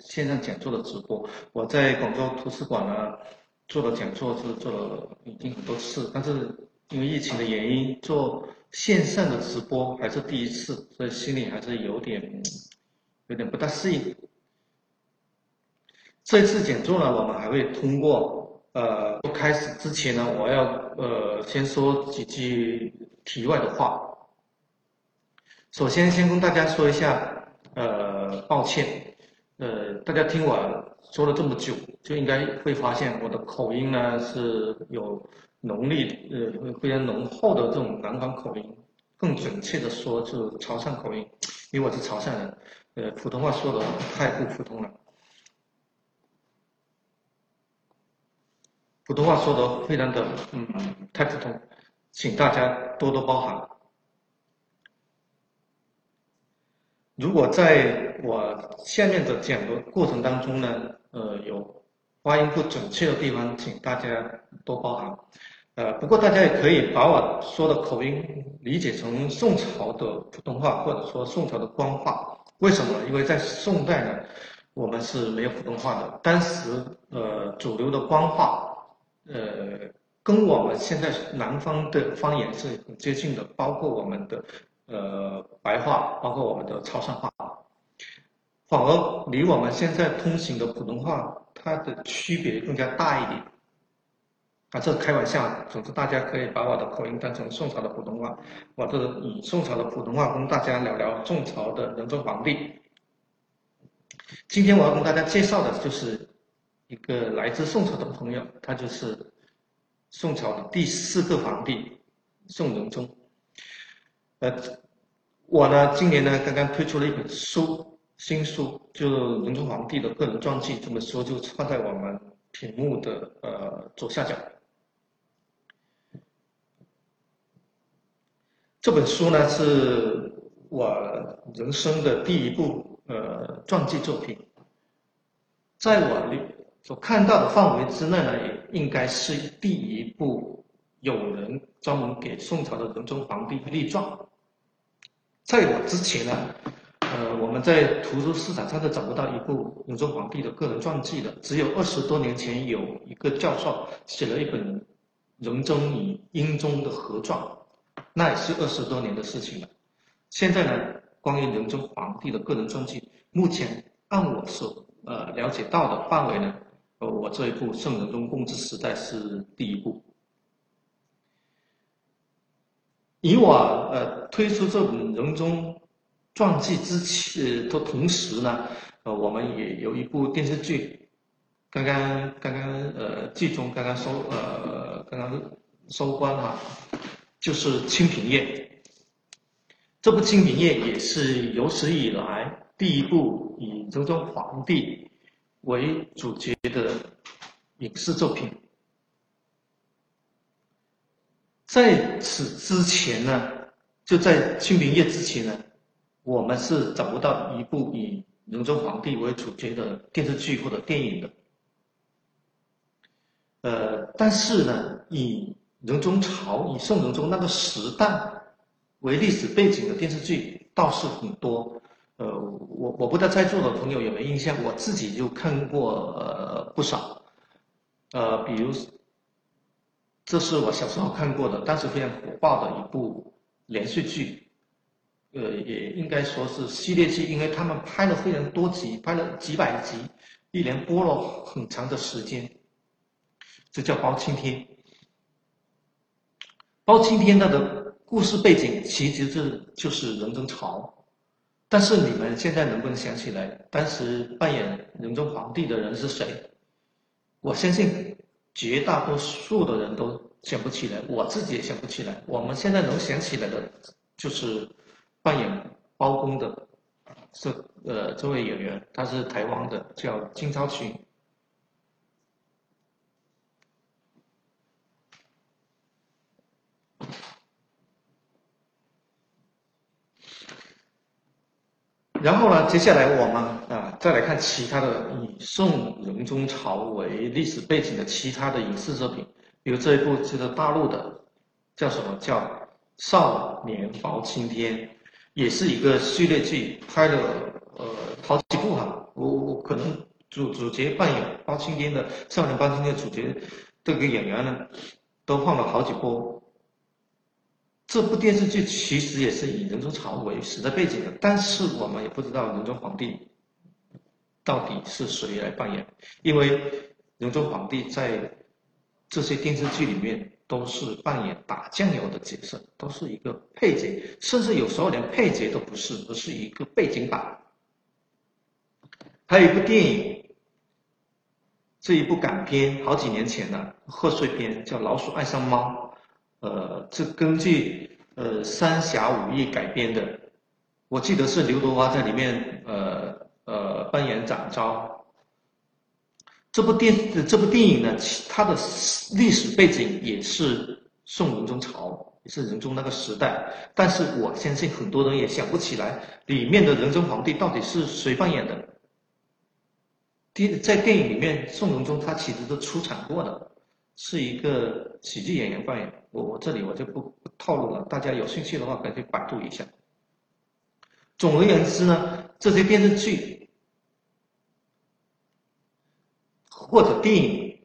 线上讲座的直播。我在广州图书馆呢做的讲座是做了已经很多次，但是因为疫情的原因，做线上的直播还是第一次，所以心里还是有点有点不大适应。这次讲座呢，我们还会通过呃，开始之前呢，我要呃先说几句题外的话。首先，先跟大家说一下，呃，抱歉，呃，大家听我说了这么久，就应该会发现我的口音呢是有浓烈，呃，非常浓厚的这种南方口音，更准确的说是潮汕口音，因为我是潮汕人，呃，普通话说的太不普通了，普通话说的非常的，嗯，太普通，请大家多多包涵。如果在我下面的讲的过程当中呢，呃，有发音不准确的地方，请大家多包涵。呃，不过大家也可以把我说的口音理解成宋朝的普通话，或者说宋朝的官话。为什么？因为在宋代呢，我们是没有普通话的。当时呃，主流的官话，呃，跟我们现在南方的方言是很接近的，包括我们的。呃，白话包括我们的潮汕话，反而离我们现在通行的普通话，它的区别更加大一点。啊，这是开玩笑，总之大家可以把我的口音当成宋朝的普通话，我这以宋朝的普通话跟大家聊聊宋朝的仁宗皇帝。今天我要跟大家介绍的就是一个来自宋朝的朋友，他就是宋朝的第四个皇帝宋仁宗。呃，我呢，今年呢，刚刚推出了一本书，新书，就仁宗皇帝的个人传记。这本书就放在我们屏幕的呃左下角。这本书呢，是我人生的第一部呃传记作品，在我所看到的范围之内呢，也应该是第一部有人专门给宋朝的仁宗皇帝立传。在我之前呢，呃，我们在图书市场上都找不到一部仁宗皇帝的个人传记的。只有二十多年前有一个教授写了一本仁宗与英宗的合传，那也是二十多年的事情了。现在呢，关于仁宗皇帝的个人传记，目前按我所呃了解到的范围呢，呃，我这一部《圣仁宗共治时代》是第一部。以我呃推出这本仁宗传记之前的同时呢，呃，我们也有一部电视剧，刚刚刚刚呃剧中刚刚收呃刚刚收官哈，就是《清平乐》。这部《清平乐》也是有史以来第一部以周宗皇帝为主角的影视作品。在此之前呢，就在《清平乐》之前呢，我们是找不到一部以仁宗皇帝为主角的电视剧或者电影的。呃，但是呢，以仁宗朝、以宋仁宗那个时代为历史背景的电视剧倒是很多。呃，我我不知道在座的朋友有没有印象，我自己就看过呃不少。呃，比如。这是我小时候看过的，当时非常火爆的一部连续剧，呃，也应该说是系列剧，因为他们拍了非常多集，拍了几百集，一连播了很长的时间。这叫《包青天》。包青天他的故事背景其实是就是仁宗朝，但是你们现在能不能想起来，当时扮演仁宗皇帝的人是谁？我相信。绝大多数的人都想不起来，我自己也想不起来。我们现在能想起来的，就是扮演包公的这呃这位演员，他是台湾的，叫金超群。然后呢，接下来我们啊，再来看其他的以宋仁宗朝为历史背景的其他的影视作品，比如这一部就是大陆的，叫什么叫《少年包青天》，也是一个系列剧，拍了呃好几部哈，我我可能主主角扮演包青天的少年包青天的主角这个演员呢，都换了好几波。这部电视剧其实也是以仁宗朝为时代背景的，但是我们也不知道仁宗皇帝到底是谁来扮演，因为仁宗皇帝在这些电视剧里面都是扮演打酱油的角色，都是一个配角，甚至有时候连配角都不是，而是一个背景板。还有一部电影，这一部港片好几年前的贺岁片，叫《老鼠爱上猫》。呃，这根据呃《三侠五义》改编的，我记得是刘德华在里面呃呃扮演展昭。这部电这部电影呢，它的历史背景也是宋仁宗朝，也是仁宗那个时代。但是我相信很多人也想不起来里面的仁宗皇帝到底是谁扮演的。电在电影里面，宋仁宗他其实是出场过的。是一个喜剧演员扮演，我我这里我就不不透露了，大家有兴趣的话可以去百度一下。总而言之呢，这些电视剧或者电影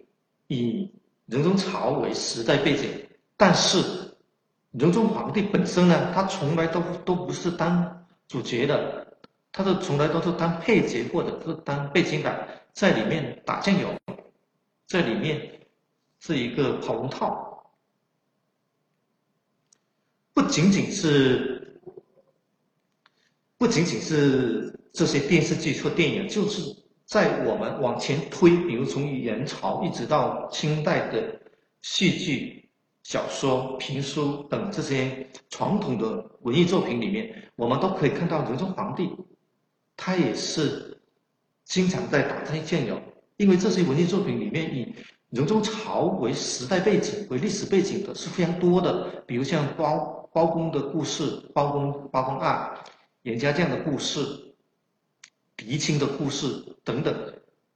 以仁宗朝为时代背景，但是仁宗皇帝本身呢，他从来都都不是当主角的，他是从来都是当配角或者是当背景板，在里面打酱油，在里面。是一个跑龙套，不仅仅是，不仅仅是这些电视剧或电影，就是在我们往前推，比如从元朝一直到清代的戏剧、小说、评书等这些传统的文艺作品里面，我们都可以看到仁宗皇帝，他也是经常在打这些酱油，因为这些文艺作品里面以。仁宗朝为时代背景、为历史背景的是非常多的，比如像包包公的故事、包公包公案、严家将的故事、狄青的故事等等，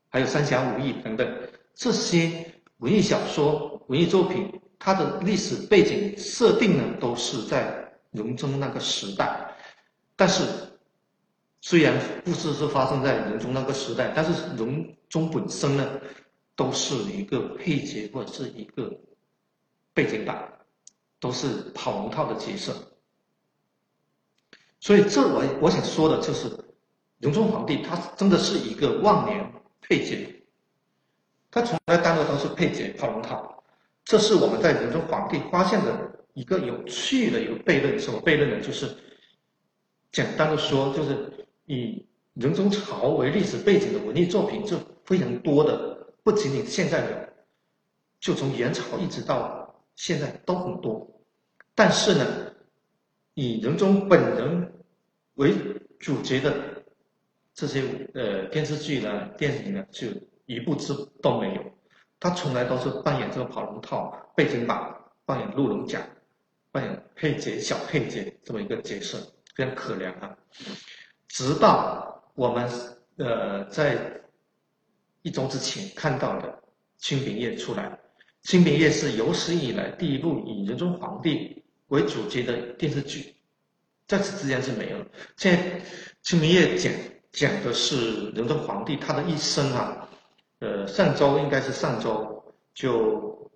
还有三侠五义等等这些文艺小说、文艺作品，它的历史背景设定呢，都是在仁宗那个时代。但是，虽然故事是发生在仁宗那个时代，但是仁宗本身呢？都是一个配角或者是一个背景板，都是跑龙套的角色。所以这我我想说的就是，仁宗皇帝他真的是一个万年配角，他从来当的都是配角跑龙套。这是我们在仁宗皇帝发现的一个有趣的一个悖论。什么悖论呢？就是简单的说，就是以仁宗朝为历史背景的文艺作品是非常多的。不仅仅现在有，就从元朝一直到现在都很多，但是呢，以仁宗本人为主角的这些呃电视剧呢、电影呢，就一部之都没有。他从来都是扮演这个跑龙套、背景板，扮演鹿龙甲，扮演配角、小配角这么一个角色，非常可怜啊。直到我们呃在。一周之前看到的《清平乐》出来，《清平乐》是有史以来第一部以仁宗皇帝为主角的电视剧，在此之前是没有。现在《清平乐》讲讲的是仁宗皇帝他的一生啊，呃，上周应该是上周就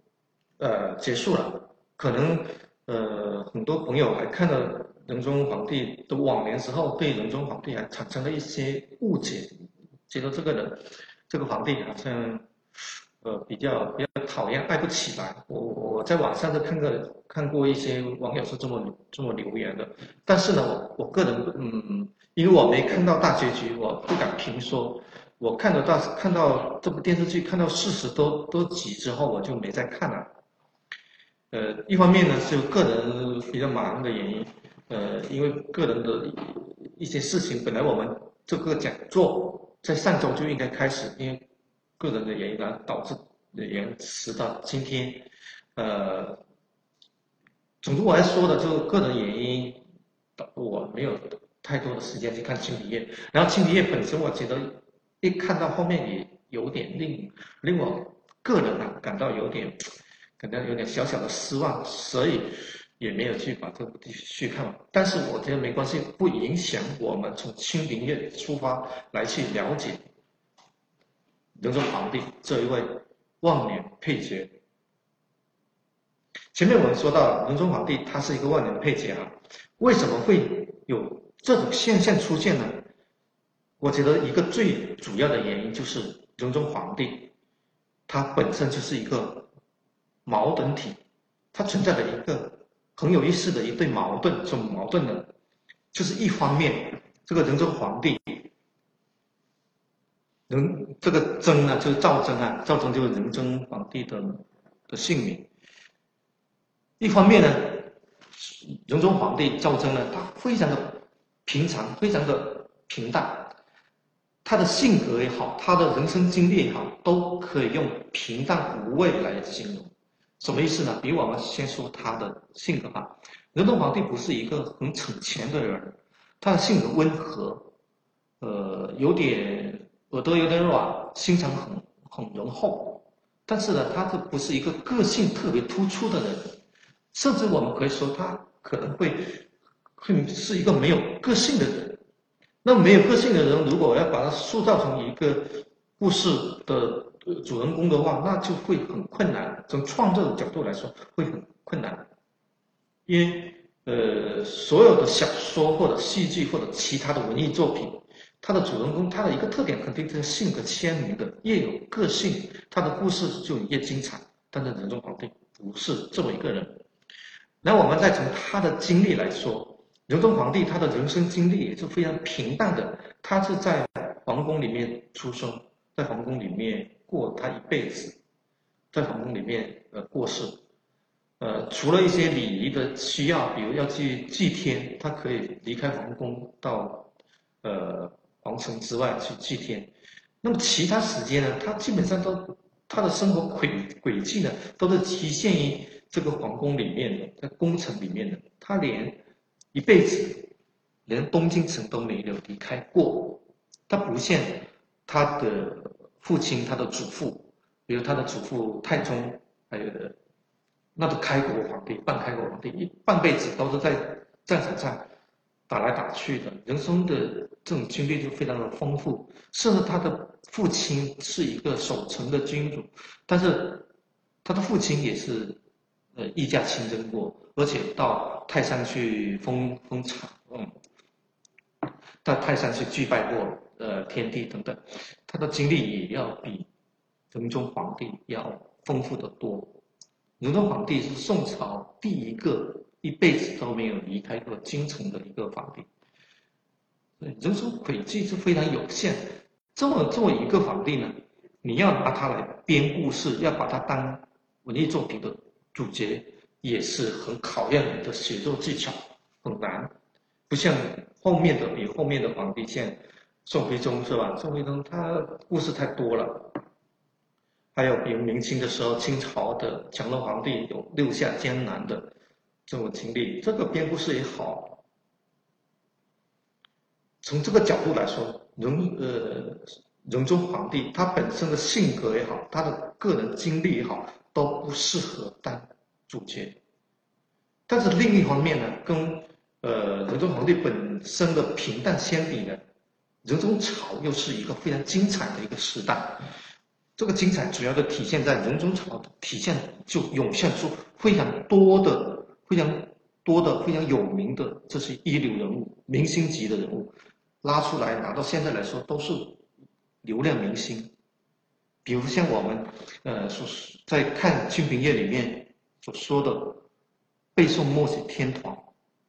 呃结束了，可能呃很多朋友还看了仁宗皇帝的晚年时候，对仁宗皇帝还产生了一些误解，觉得这个人。这个皇帝好像，呃，比较比较讨厌，爱不起来。我我在网上是看过看过一些网友是这么这么留言的，但是呢，我我个人嗯，因为我没看到大结局，我不敢评说。我看到大看到这部电视剧看到四十多多集之后，我就没再看了。呃，一方面呢是个人比较忙的原因，呃，因为个人的一些事情，本来我们这个讲座。在上周就应该开始，因为个人的原因呢，导致延迟到今天。呃，总之我要说的就个人原因，导我没有太多的时间去看《青皮叶》。然后《青皮叶》本身，我觉得一看到后面也有点令令我个人啊感到有点感到有点小小的失望。所以，也没有去把这部剧看完。但是我觉得没关系，不影响我们从《清平乐》出发来去了解仁宗皇帝这一位万年配角。前面我们说到了仁宗皇帝他是一个万年配角啊，为什么会有这种现象出现呢？我觉得一个最主要的原因就是仁宗皇帝他本身就是一个矛盾体，它存在的一个很有意思的一对矛盾，什么矛盾呢？就是一方面这个仁宗皇帝，仁这个宗啊就是赵祯啊，赵祯就是仁宗皇帝的的姓名。一方面呢，仁宗皇帝赵祯呢，他非常的平常，非常的平淡，他的性格也好，他的人生经历也好，都可以用平淡无味来形容。什么意思呢？比我们先说他的性格吧。仁宗皇帝不是一个很逞强的人，他的性格温和，呃，有点耳朵有点软，心肠很很仁厚，但是呢，他这不是一个个性特别突出的人。甚至我们可以说，他可能会会是一个没有个性的人。那没有个性的人，如果要把他塑造成一个故事的主人公的话，那就会很困难。从创作的角度来说，会很困难。因为呃，所有的小说或者戏剧或者其他的文艺作品，它的主人公他的一个特点肯定是性格鲜明的，越有个性，他的故事就越精彩。但是仁宗皇帝不是这么一个人。那我们再从他的经历来说，仁宗皇帝他的人生经历也是非常平淡的。他是在皇宫里面出生，在皇宫里面过他一辈子，在皇宫里面呃过世，呃，除了一些礼仪的需要，比如要去祭天，他可以离开皇宫到呃皇城之外去祭天。那么其他时间呢，他基本上都他的生活轨轨迹呢，都是局限于。这个皇宫里面的，在宫城里面的，他连一辈子连东京城都没有离开过。他不像他的父亲、他的祖父，比如他的祖父太宗，还有的那个开国皇帝、半开国皇帝，一半辈子都是在战场上打来打去的，人生的这种经历就非常的丰富。甚至他的父亲是一个守城的君主，但是他的父亲也是。呃，御驾亲征过，而且到泰山去封封场，嗯，到泰山去祭拜过呃天地等等，他的经历也要比仁宗皇帝要丰富的多。仁宗皇帝是宋朝第一个一辈子都没有离开过京城的一个皇帝，人生轨迹是非常有限。这么做一个皇帝呢，你要拿他来编故事，要把它当文艺作品的。主角也是很考验你的写作技巧，很难，不像后面的比后面的皇帝像宋徽宗是吧？宋徽宗他故事太多了，还有比如明清的时候，清朝的乾隆皇帝有六下江南的这种经历，这个编故事也好。从这个角度来说，仁呃仁宗皇帝他本身的性格也好，他的个人经历也好。都不适合当主角，但是另一方面呢，跟呃仁宗皇帝本身的平淡相比呢，仁宗朝又是一个非常精彩的一个时代。这个精彩主要的体现在仁宗朝，体现就涌现出非常多的、非常多的、非常有名的这些一流人物、明星级的人物，拉出来拿到现在来说都是流量明星。比如像我们，呃，所在看《清平乐》里面所说的“背诵默写天团”，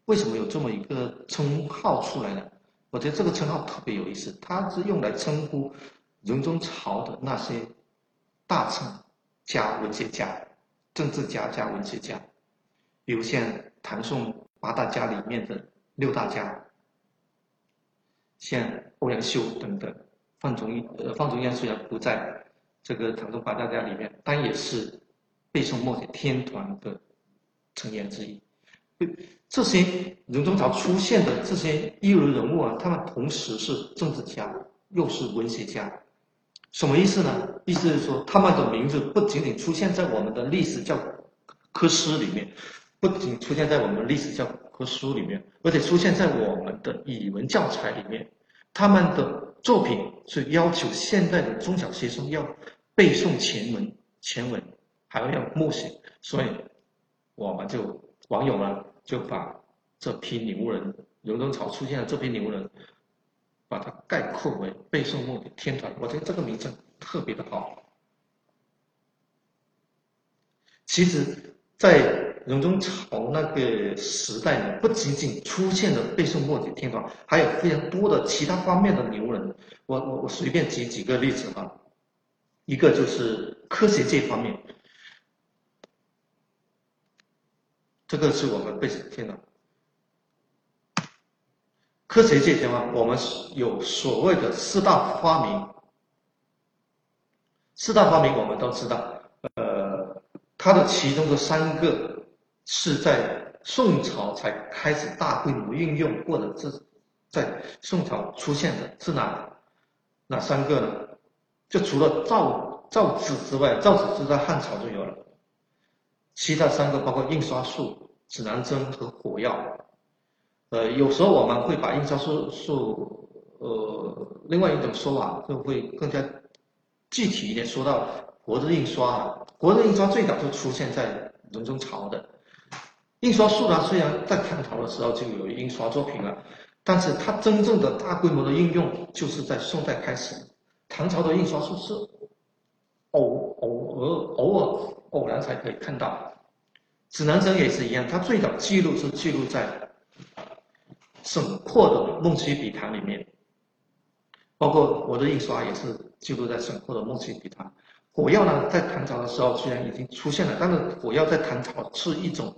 为什么有这么一个称号出来呢？我觉得这个称号特别有意思，它是用来称呼仁宗朝的那些大臣、家文学家、政治家加文学家，比如像唐宋八大家里面的六大家，像欧阳修等等，范仲淹，呃，范仲淹虽然不在。这个唐宋八大家里面，但也是背诵默写天团的成员之一。这些仁宗朝出现的这些一流人物啊，他们同时是政治家，又是文学家。什么意思呢？意思是说，他们的名字不仅仅出现在我们的历史教科书里面，不仅出现在我们历史教科书里面，而且出现在我们的语文教材里面。他们的作品是要求现在的中小学生要背诵全文，全文还要默写，所以我们就网友呢就把这批牛人，游龙草出现的这批牛人，把它概括为背诵梦的天团。我觉得这个名称特别的好。其实，在荣中朝那个时代呢，不仅仅出现了背诵默写天团，还有非常多的其他方面的牛人。我我我随便举几个例子啊，一个就是科学界方面，这个是我们背诵天团。科学界的话，我们有所谓的四大发明。四大发明我们都知道，呃，它的其中的三个。是在宋朝才开始大规模运用，或者是在宋朝出现的，是哪哪三个呢？就除了造造纸之外，造纸是在汉朝就有了，其他三个包括印刷术、指南针和火药。呃，有时候我们会把印刷术术，呃，另外一种说法就会更加具体一点，说到活字印刷啊。活字印刷最早就出现在文宗朝的。印刷术呢，虽然在唐朝的时候就有印刷作品了，但是它真正的大规模的应用就是在宋代开始。唐朝的印刷术是偶偶尔偶尔偶然才可以看到。指南针也是一样，它最早记录是记录在沈括的《梦溪笔谈》里面，包括我的印刷也是记录在沈括的《梦溪笔谈》。火药呢，在唐朝的时候虽然已经出现了，但是火药在唐朝是一种。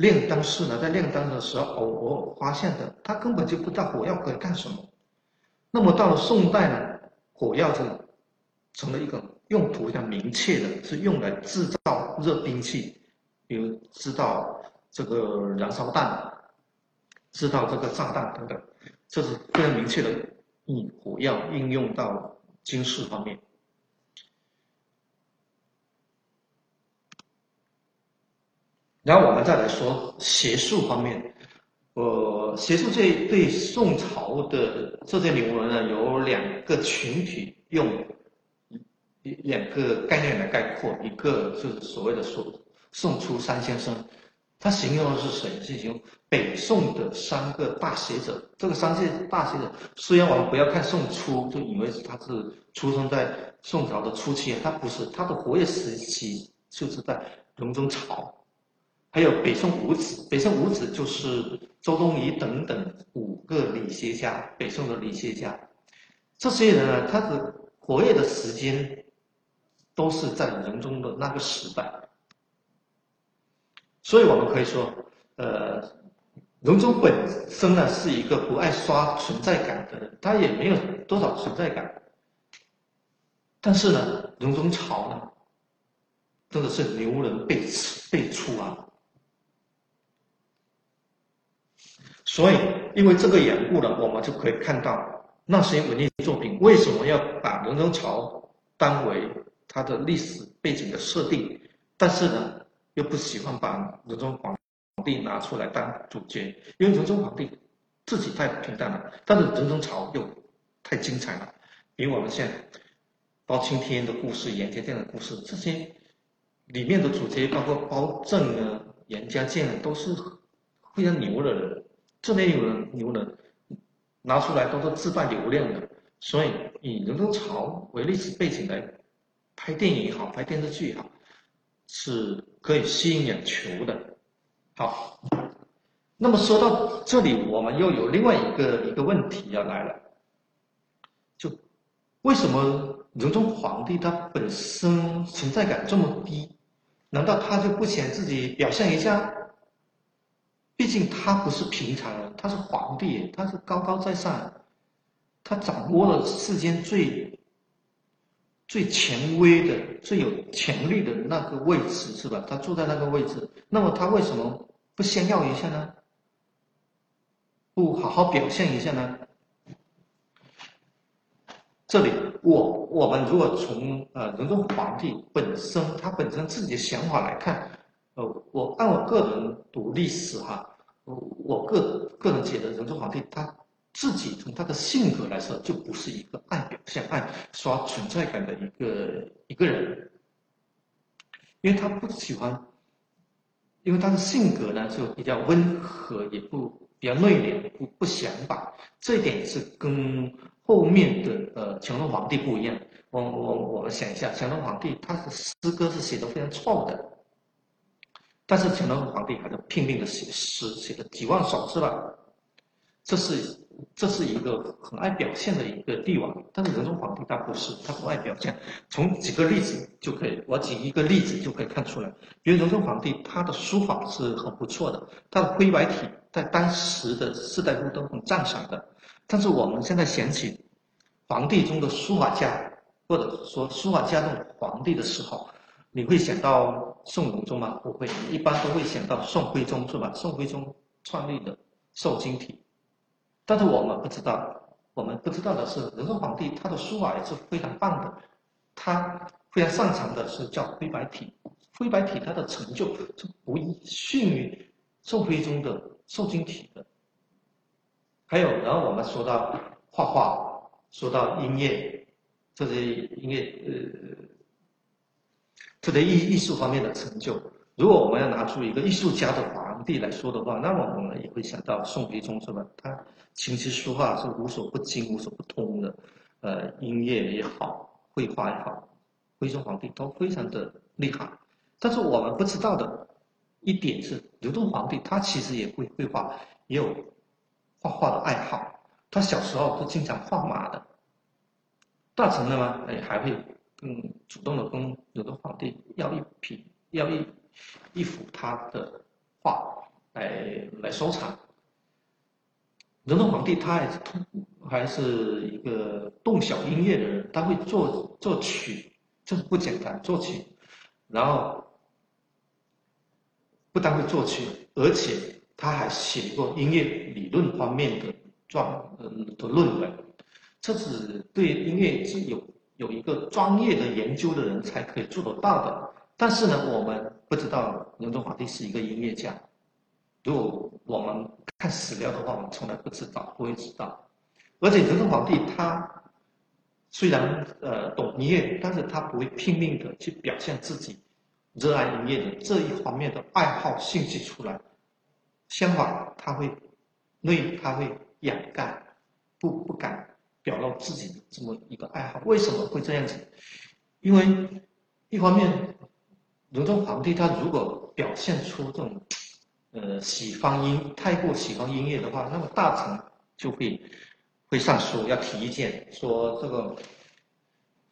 炼丹师呢，在炼丹的时候偶尔发现的，他根本就不知道火药可以干什么。那么到了宋代呢，火药就成了一个用途非常明确的，是用来制造热兵器，比如制造这个燃烧弹、制造这个炸弹等等，这是非常明确的，以火药应用到军事方面。然后我们再来说学术方面，呃，学术这对宋朝的这些铭文呢，有两个群体用一两个概念来概括，一个就是所谓的宋宋初三先生，他形容的是谁？是形容北宋的三个大学者。这个三届大学者，虽然我们不要看宋初就以为是他是出生在宋朝的初期，他不是，他的活跃时期就是在隆中朝。还有北宋五子，北宋五子就是周东夷等等五个理学家，北宋的理学家。这些人呢，他的活跃的时间都是在仁宗的那个时代。所以我们可以说，呃，仁宗本身呢是一个不爱刷存在感的人，他也没有多少存在感。但是呢，仁宗朝呢，真的是牛人辈辈出啊！所以，因为这个缘故呢，我们就可以看到那些文艺作品为什么要把仁宗朝当为它的历史背景的设定，但是呢，又不喜欢把仁宗皇帝拿出来当主角，因为仁宗皇帝自己太平淡了，但是仁宗朝又太精彩了，比我们像包青天的故事、严家健的故事这些里面的主角，包括包拯啊、严家健啊，都是非常牛的人。这边有人牛人拿出来都是自带流量的，所以以仁宗朝为历史背景来拍电影也好，拍电视剧也好，是可以吸引眼球的。好，那么说到这里，我们又有另外一个一个问题要来了，就为什么仁宗皇帝他本身存在感这么低？难道他就不想自己表现一下？毕竟他不是平常人，他是皇帝，他是高高在上，他掌握了世间最最权威的、最有权力的那个位置，是吧？他坐在那个位置，那么他为什么不炫耀一下呢？不好好表现一下呢？这里，我我们如果从呃仁宗皇帝本身他本身自己的想法来看，呃，我按我个人读历史哈，我个个人觉得仁宗皇帝他自己从他的性格来说，就不是一个爱表现、爱刷存在感的一个一个人，因为他不喜欢，因为他的性格呢就比较温和，也不比较内敛，不不想法，这一点是跟后面的呃乾隆皇帝不一样。我我我们想一下，乾隆皇帝他的诗歌是写的非常臭的，但是乾隆皇帝还是拼命的写诗，写了几万首，是吧？这是这是一个很爱表现的一个帝王，但是仁宗皇帝他不是，他不爱表现。从几个例子就可以，我举一个例子就可以看出来。因为仁宗皇帝他的书法是很不错的，他的灰白体在当时的士大夫都很赞赏的。但是我们现在想起皇帝中的书法家。或者说书法家中的皇帝的时候，你会想到宋仁宗吗？不会，一般都会想到宋徽宗，是吧？宋徽宗创立的瘦金体，但是我们不知道，我们不知道的是，仁宗皇帝他的书法也是非常棒的，他非常擅长的是叫灰白体，灰白体他的成就是不逊于宋徽宗的瘦金体的。还有，然后我们说到画画，说到音乐。这些音乐呃，这些艺艺术方面的成就，如果我们要拿出一个艺术家的皇帝来说的话，那么我们也会想到宋徽宗是吧？他琴棋书画是无所不精、无所不通的，呃，音乐也好，绘画也好，徽宗皇帝都非常的厉害。但是我们不知道的一点是，刘宗皇帝他其实也会绘画，也有画画的爱好。他小时候都经常画马的。大臣的吗？哎，还会更主动的跟有的皇帝要一批，要一一幅他的画来来收藏。仁宗皇帝他还是通还是一个动小音乐的人，他会作作曲，这是不简单，作曲，然后不但会作曲，而且他还写过音乐理论方面的状呃的论文。这是对音乐是有有一个专业的研究的人才可以做得到的。但是呢，我们不知道仁宗皇帝是一个音乐家。如果我们看史料的话，我们从来不知道，不会知道。而且仁宗皇帝他虽然呃懂音乐，但是他不会拼命的去表现自己热爱音乐的这一方面的爱好兴趣出来。相反，他会内他会掩盖，不不敢。表露自己的这么一个爱好，为什么会这样子？因为一方面，仁宗皇帝他如果表现出这种，呃，喜欢音太过喜欢音乐的话，那么大臣就会会上书要提意见，说这个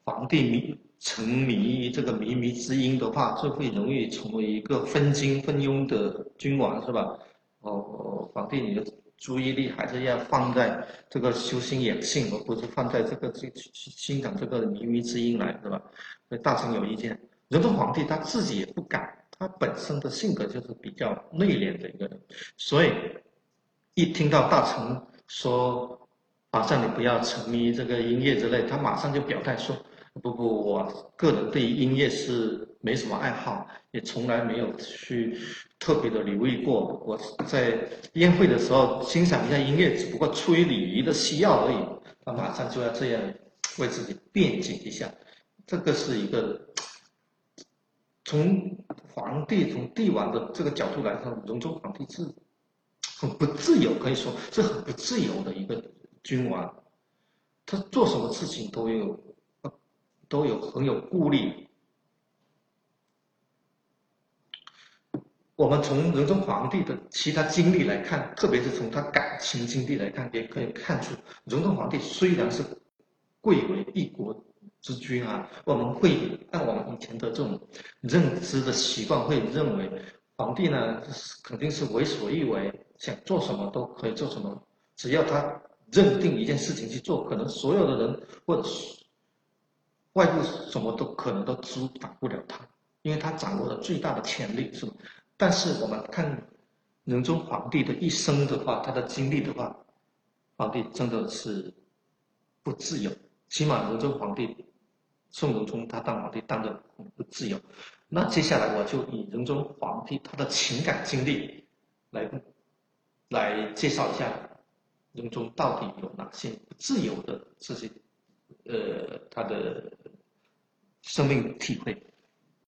皇帝迷沉迷于这个靡靡之音的话，就会容易成为一个分金分庸的君王，是吧？哦，皇帝你就。注意力还是要放在这个修心养性，而不是放在这个去去欣赏这个靡靡之音来，是吧？所以大臣有意见，仁宗皇帝他自己也不敢，他本身的性格就是比较内敛的一个人，所以一听到大臣说，马上你不要沉迷这个音乐之类，他马上就表态说。不不，我个人对音乐是没什么爱好，也从来没有去特别的留意过。我在宴会的时候欣赏一下音乐，只不过出于礼仪的需要而已。他马上就要这样为自己辩解一下，这个是一个从皇帝、从帝王的这个角度来说，仁宗皇帝是很不自由，可以说是很不自由的一个君王。他做什么事情都有。都有很有顾虑。我们从仁宗皇帝的其他经历来看，特别是从他感情经历来看，也可以看出，仁宗皇帝虽然是贵为一国之君啊，我们会按我们以前的这种认知的习惯，会认为皇帝呢肯定是为所欲为，想做什么都可以做什么，只要他认定一件事情去做，可能所有的人或者是。外部什么都可能都阻挡不了他，因为他掌握了最大的权力，是吧？但是我们看仁宗皇帝的一生的话，他的经历的话，皇帝真的是不自由。起码仁宗皇帝宋仁宗他当皇帝当的不自由。那接下来我就以仁宗皇帝他的情感经历来来介绍一下仁宗到底有哪些不自由的这些呃他的生命体会。